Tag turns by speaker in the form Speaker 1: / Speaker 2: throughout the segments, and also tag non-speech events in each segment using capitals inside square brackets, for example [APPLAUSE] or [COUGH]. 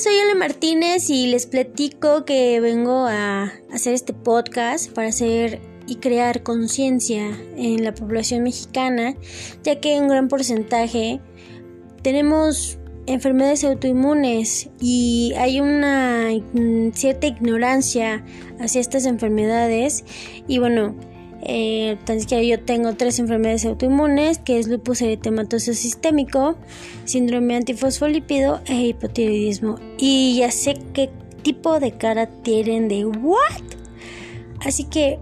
Speaker 1: soy Ale Martínez y les platico que vengo a hacer este podcast para hacer y crear conciencia en la población mexicana, ya que un gran porcentaje tenemos enfermedades autoinmunes y hay una cierta ignorancia hacia estas enfermedades. Y bueno, eh, tan siquiera yo tengo tres enfermedades autoinmunes, que es lupus eritematoso sistémico, síndrome antifosfolípido e hipotiroidismo. Y ya sé qué tipo de cara tienen de what. Así que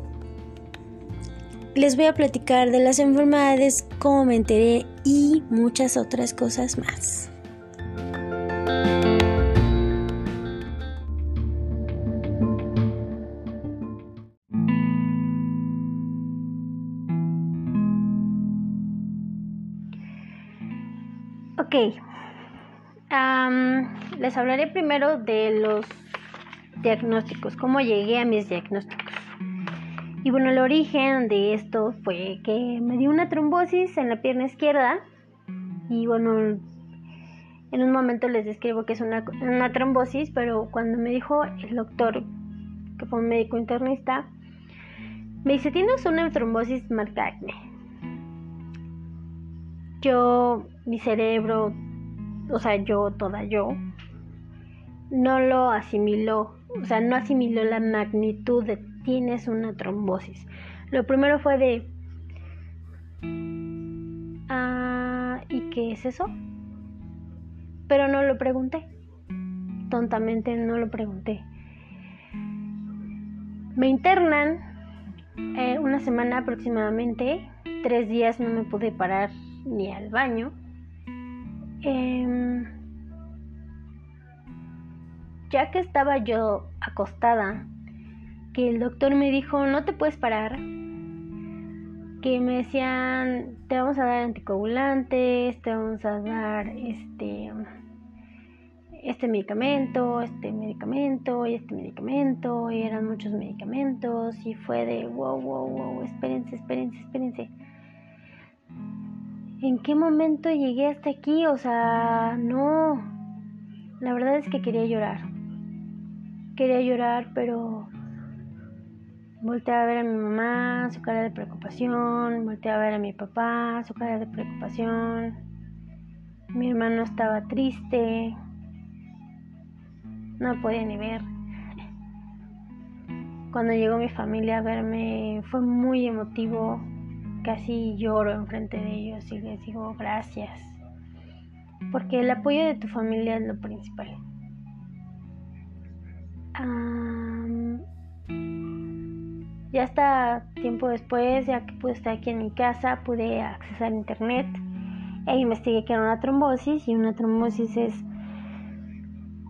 Speaker 1: les voy a platicar de las enfermedades, cómo me enteré y muchas otras cosas más. Ok, les hablaré primero de los diagnósticos, cómo llegué a mis diagnósticos. Y bueno, el origen de esto fue que me dio una trombosis en la pierna izquierda. Y bueno, en un momento les describo que es una, trombosis, pero cuando me dijo el doctor, que fue un médico internista, me dice, tienes una trombosis marca acne yo, mi cerebro, o sea, yo, toda yo, no lo asimiló, o sea, no asimiló la magnitud de tienes una trombosis. Lo primero fue de, ah, ¿y qué es eso? Pero no lo pregunté, tontamente no lo pregunté. Me internan eh, una semana aproximadamente, tres días no me pude parar ni al baño. Em, ya que estaba yo acostada, que el doctor me dijo, no te puedes parar, que me decían, te vamos a dar anticoagulantes, te vamos a dar este, este medicamento, este medicamento y este medicamento, y eran muchos medicamentos, y fue de, wow, wow, wow, espérense, espérense, espérense. ¿En qué momento llegué hasta aquí? O sea, no. La verdad es que quería llorar. Quería llorar, pero volteé a ver a mi mamá, su cara de preocupación, volteé a ver a mi papá, su cara de preocupación. Mi hermano estaba triste. No podía ni ver. Cuando llegó mi familia a verme fue muy emotivo casi lloro enfrente de ellos y les digo gracias. Porque el apoyo de tu familia es lo principal. ya hasta tiempo después, ya que pude estar aquí en mi casa, pude accesar internet e investigué que era una trombosis y una trombosis es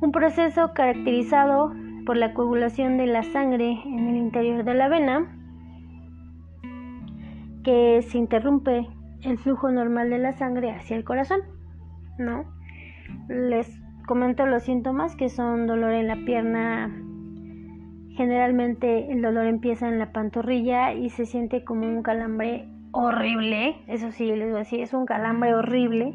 Speaker 1: un proceso caracterizado por la coagulación de la sangre en el interior de la vena que se interrumpe el flujo normal de la sangre hacia el corazón, ¿no? Les comento los síntomas que son dolor en la pierna. Generalmente el dolor empieza en la pantorrilla y se siente como un calambre horrible. Eso sí, les voy a decir, es un calambre horrible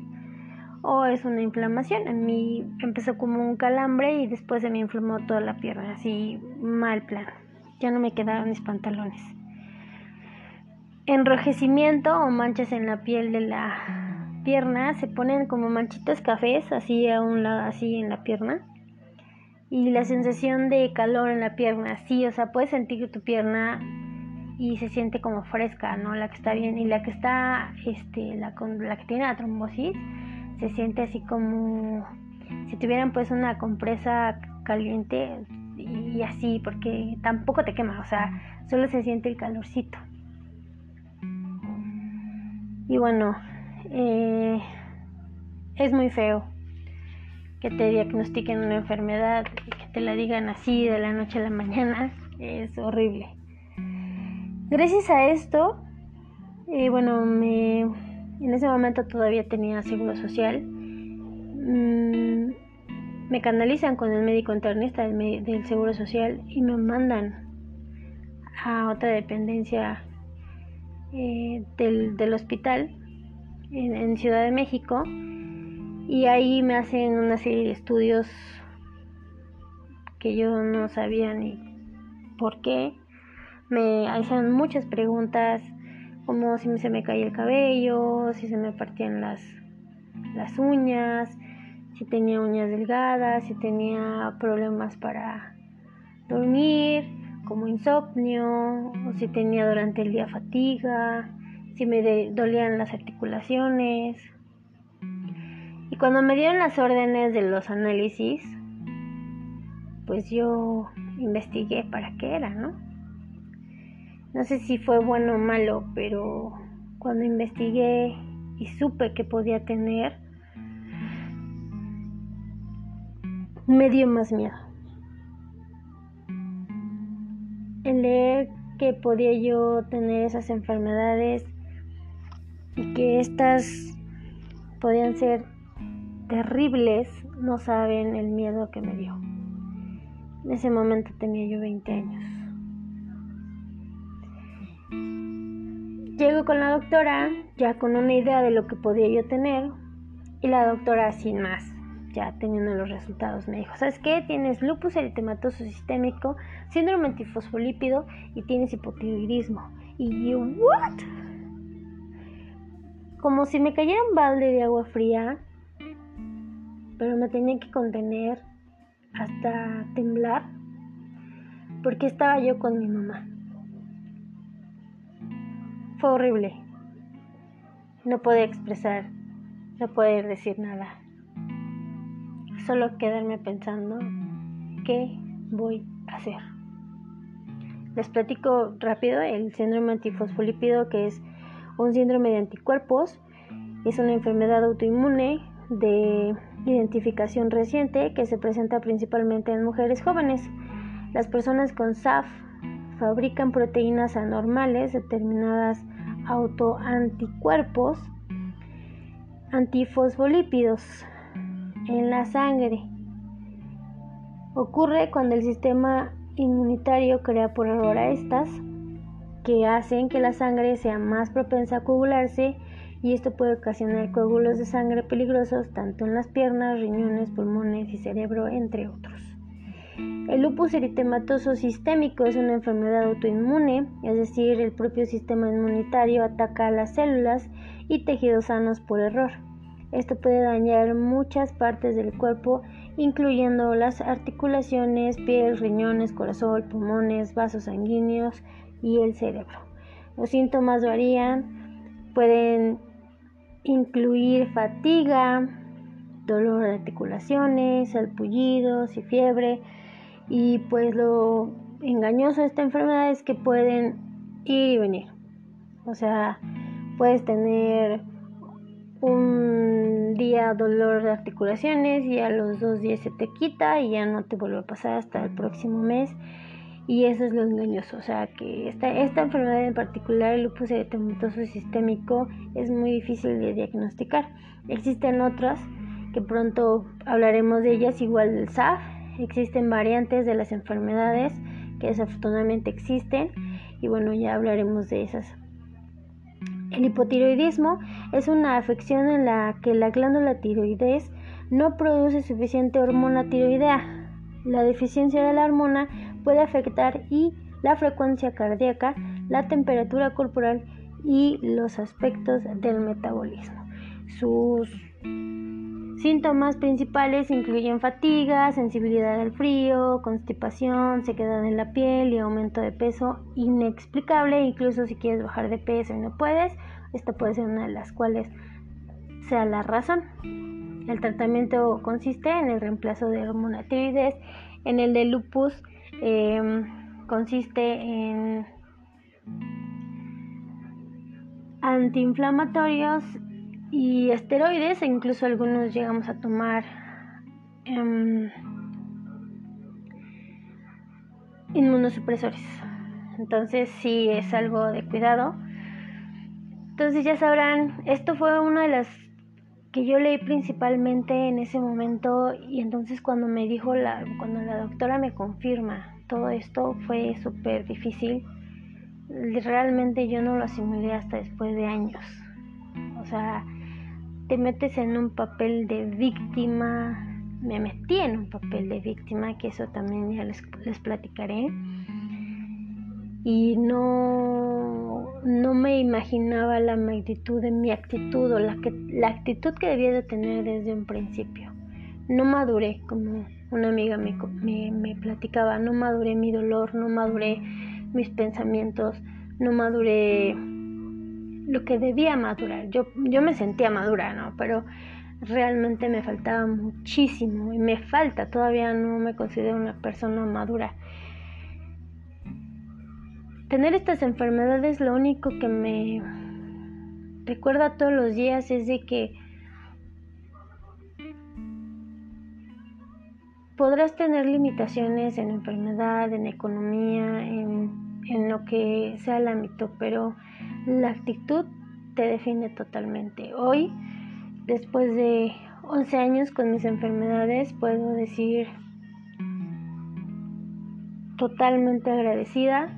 Speaker 1: o es una inflamación. A mí empezó como un calambre y después se me inflamó toda la pierna, así mal plan. Ya no me quedaron mis pantalones enrojecimiento o manchas en la piel de la pierna, se ponen como manchitas cafés así a un lado, así en la pierna. Y la sensación de calor en la pierna, sí, o sea, puedes sentir tu pierna y se siente como fresca, ¿no? La que está bien y la que está, este, la, la que tiene la trombosis, se siente así como si tuvieran pues una compresa caliente y así, porque tampoco te quema, o sea, solo se siente el calorcito. Y bueno, eh, es muy feo que te diagnostiquen una enfermedad y que te la digan así de la noche a la mañana. Es horrible. Gracias a esto, eh, bueno, me, en ese momento todavía tenía seguro social. Mm, me canalizan con el médico internista del, del seguro social y me mandan a otra dependencia eh, del, hospital en, Ciudad de México y ahí me hacen una serie de estudios que yo no sabía ni por qué. Me hacían muchas preguntas, como si se me caía el cabello, si se me partían las, las uñas, si tenía uñas delgadas, si tenía problemas para dormir, como insomnio, o si tenía durante el día fatiga, si me dolían las articulaciones. Y cuando me dieron las órdenes de los análisis, pues yo investigué para qué era, ¿no? No sé si fue bueno o malo, pero cuando investigué y supe que podía tener, me dio más miedo. Podía yo tener esas enfermedades y que estas podían ser terribles, no saben el miedo que me dio. En ese momento tenía yo 20 años. Llego con la doctora, ya con una idea de lo que podía yo tener, y la doctora sin más, ya teniendo los resultados, me dijo, ¿sabes qué? Tienes lupus eritematoso sistémico, síndrome antifosfolípido y tienes hipotiroidismo. Y yo, ¿what? Como si me cayera un balde de agua fría, pero me tenía que contener hasta temblar, porque estaba yo con mi mamá. Fue horrible. No podía expresar, no poder decir nada. Solo quedarme pensando qué voy a hacer. Les platico rápido el síndrome antifosfolípido, que es un síndrome de anticuerpos. Es una enfermedad autoinmune de identificación reciente que se presenta principalmente en mujeres jóvenes. Las personas con SAF fabrican proteínas anormales determinadas autoanticuerpos antifosfolípidos en la sangre. Ocurre cuando el sistema inmunitario crea por error a estas que hacen que la sangre sea más propensa a coagularse y esto puede ocasionar coágulos de sangre peligrosos tanto en las piernas, riñones, pulmones y cerebro, entre otros. El lupus eritematoso sistémico es una enfermedad autoinmune, es decir, el propio sistema inmunitario ataca a las células y tejidos sanos por error. Esto puede dañar muchas partes del cuerpo, incluyendo las articulaciones, piel, riñones, corazón, pulmones, vasos sanguíneos y el cerebro. Los síntomas varían, pueden incluir fatiga, dolor de articulaciones, salpullidos y fiebre. Y pues lo engañoso de esta enfermedad es que pueden ir y venir. O sea, puedes tener dolor de articulaciones y a los dos días se te quita y ya no te vuelve a pasar hasta el próximo mes y eso es lo engañoso, o sea que esta, esta enfermedad en particular, el lupus eritematoso sistémico, es muy difícil de diagnosticar. Existen otras que pronto hablaremos de ellas, igual el SAF, existen variantes de las enfermedades que desafortunadamente existen y bueno, ya hablaremos de esas. El hipotiroidismo es una afección en la que la glándula tiroides no produce suficiente hormona tiroidea. La deficiencia de la hormona puede afectar y la frecuencia cardíaca, la temperatura corporal y los aspectos del metabolismo. Sus síntomas principales incluyen fatiga, sensibilidad al frío, constipación, sequedad en la piel y aumento de peso inexplicable, incluso si quieres bajar de peso y no puedes, esta puede ser una de las cuales sea la razón. El tratamiento consiste en el reemplazo de hormona tiroides, en el de lupus Em, consiste en antiinflamatorios y esteroides e incluso algunos llegamos a tomar em, inmunosupresores. Entonces sí es algo de cuidado. Entonces ya sabrán, esto fue una de las que yo leí principalmente en ese momento y entonces cuando me dijo la, cuando la doctora me confirma todo esto fue súper difícil. Realmente yo no lo asimilé hasta después de años. O sea, te metes en un papel de víctima, me metí en un papel de víctima, que eso también ya les, les platicaré. Y no, no me imaginaba la magnitud de mi actitud o la, que, la actitud que debía de tener desde un principio. No maduré, como una amiga me, me, me platicaba, no maduré mi dolor, no maduré mis pensamientos, no maduré lo que debía madurar. Yo, yo me sentía madura, ¿no? Pero realmente me faltaba muchísimo y me falta, todavía no me considero una persona madura. Tener estas enfermedades lo único que me recuerda todos los días es de que podrás tener limitaciones en enfermedad, en economía, en, en lo que sea el ámbito, pero la actitud te define totalmente. Hoy después de 11 años con mis enfermedades, puedo decir totalmente agradecida.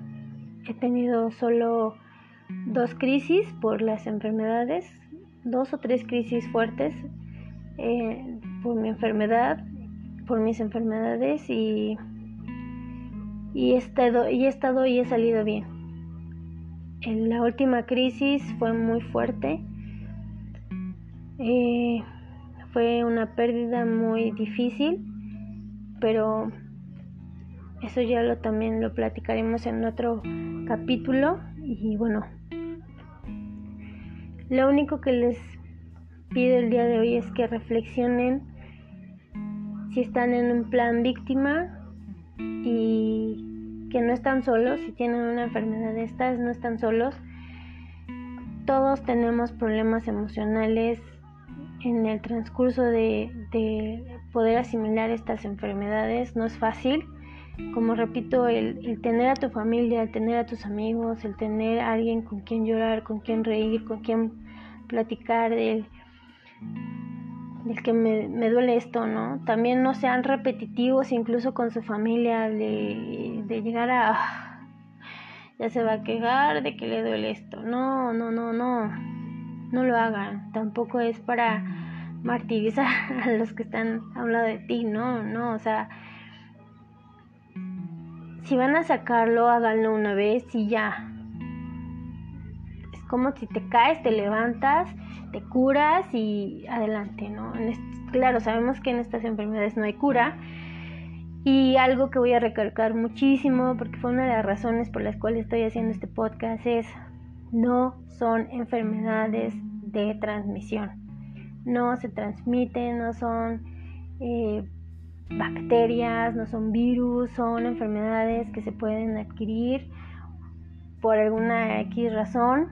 Speaker 1: He tenido solo dos crisis por las enfermedades, dos o tres crisis fuertes eh, por mi enfermedad, por mis enfermedades y, y, he estado, y he estado y he salido bien. En la última crisis fue muy fuerte. Eh, fue una pérdida muy difícil, pero eso ya lo también lo platicaremos en otro capítulo. Y bueno, lo único que les pido el día de hoy es que reflexionen si están en un plan víctima y que no están solos, si tienen una enfermedad de estas, no están solos. Todos tenemos problemas emocionales, en el transcurso de, poder asimilar estas enfermedades no es fácil. Como repito, el, tener a tu familia, el tener a tus amigos, el tener a alguien con quien llorar, con quien reír, con quien platicar del, del que me, me, duele esto, ¿no? También no sean repetitivos, incluso con su familia, de, de llegar a... ya se va a quejar de que le duele esto. No, no, no, no no lo hagan. Tampoco es para martirizar [LAUGHS] a los que están a un lado de ti, no, no, o sea, si van a sacarlo, háganlo una vez y ya. Como si te caes, te levantas, te curas y adelante, ¿no? claro, sabemos que en estas enfermedades no hay cura. Y algo que voy a recalcar muchísimo, porque fue una de las razones por las cuales estoy haciendo este podcast, es no son enfermedades de transmisión. No se transmiten, no son eh, bacterias, no son virus, son enfermedades que se pueden adquirir por alguna X razón,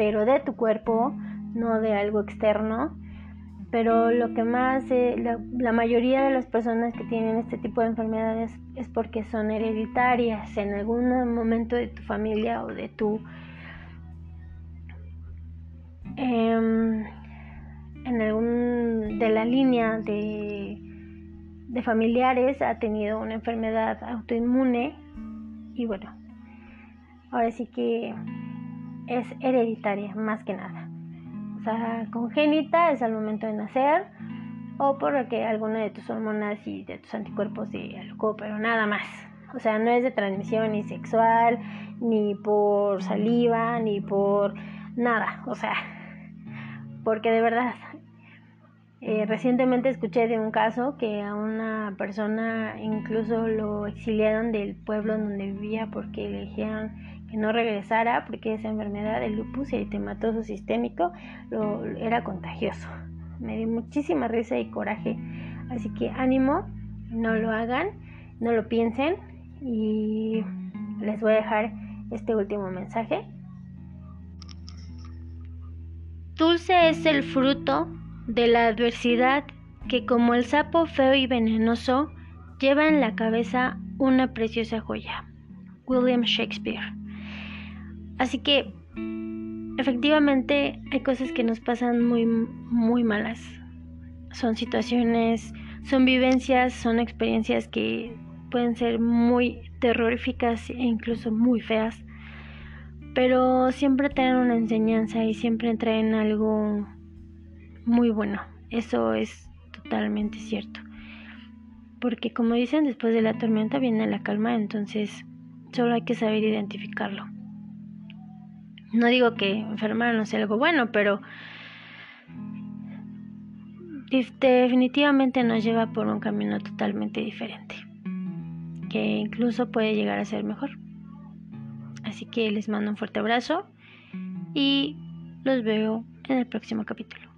Speaker 1: pero de tu cuerpo, no de algo externo. Pero lo que más, eh, la, la, mayoría de las personas que tienen este tipo de enfermedades es porque son hereditarias en algún momento de tu familia o de tu Em, en algún de la línea de, de familiares ha tenido una enfermedad autoinmune y bueno, ahora sí que es hereditaria más que nada. O sea, congénita es al momento de nacer o porque alguna de tus hormonas y de tus anticuerpos se alocó, pero nada más. O sea, no es de transmisión ni sexual, ni por saliva, ni por nada. O sea, porque de verdad, eh, recientemente escuché de un caso que a una persona incluso lo exiliaron del pueblo donde vivía porque le que no regresara porque esa enfermedad del lupus eritematoso sistémico lo, era contagioso. Me dio muchísima risa y coraje. Así que ánimo, no lo hagan, no lo piensen y les voy a dejar este último mensaje Dulce es el fruto de la adversidad que como el sapo feo y venenoso lleva en la cabeza una preciosa joya. William Shakespeare. Así que efectivamente hay cosas que nos pasan muy muy malas. Son situaciones, son vivencias, son experiencias que pueden ser muy terroríficas e incluso muy feas pero siempre traen una enseñanza y siempre traen algo muy bueno. Eso es totalmente cierto. porque como dicen, después de la tormenta viene la calma, entonces solo hay que saber identificarlo. No digo que enfermar no sea algo bueno, pero definitivamente nos lleva por un camino totalmente diferente, que incluso puede llegar a ser mejor. Así que les mando un fuerte abrazo y los veo en el próximo capítulo.